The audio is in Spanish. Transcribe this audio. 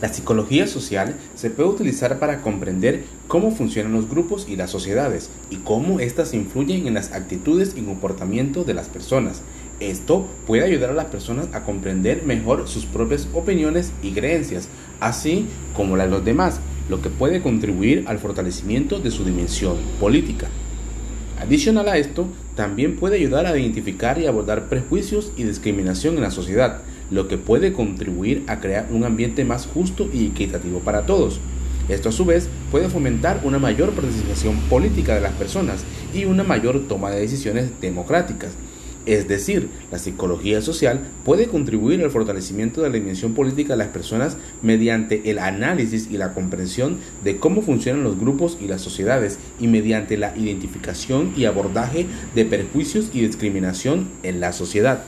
La psicología social se puede utilizar para comprender cómo funcionan los grupos y las sociedades y cómo éstas influyen en las actitudes y comportamiento de las personas. Esto puede ayudar a las personas a comprender mejor sus propias opiniones y creencias, así como las de los demás, lo que puede contribuir al fortalecimiento de su dimensión política. Adicional a esto, también puede ayudar a identificar y abordar prejuicios y discriminación en la sociedad, lo que puede contribuir a crear un ambiente más justo y equitativo para todos. Esto a su vez puede fomentar una mayor participación política de las personas y una mayor toma de decisiones democráticas. Es decir, la psicología social puede contribuir al fortalecimiento de la dimensión política de las personas mediante el análisis y la comprensión de cómo funcionan los grupos y las sociedades y mediante la identificación y abordaje de perjuicios y discriminación en la sociedad.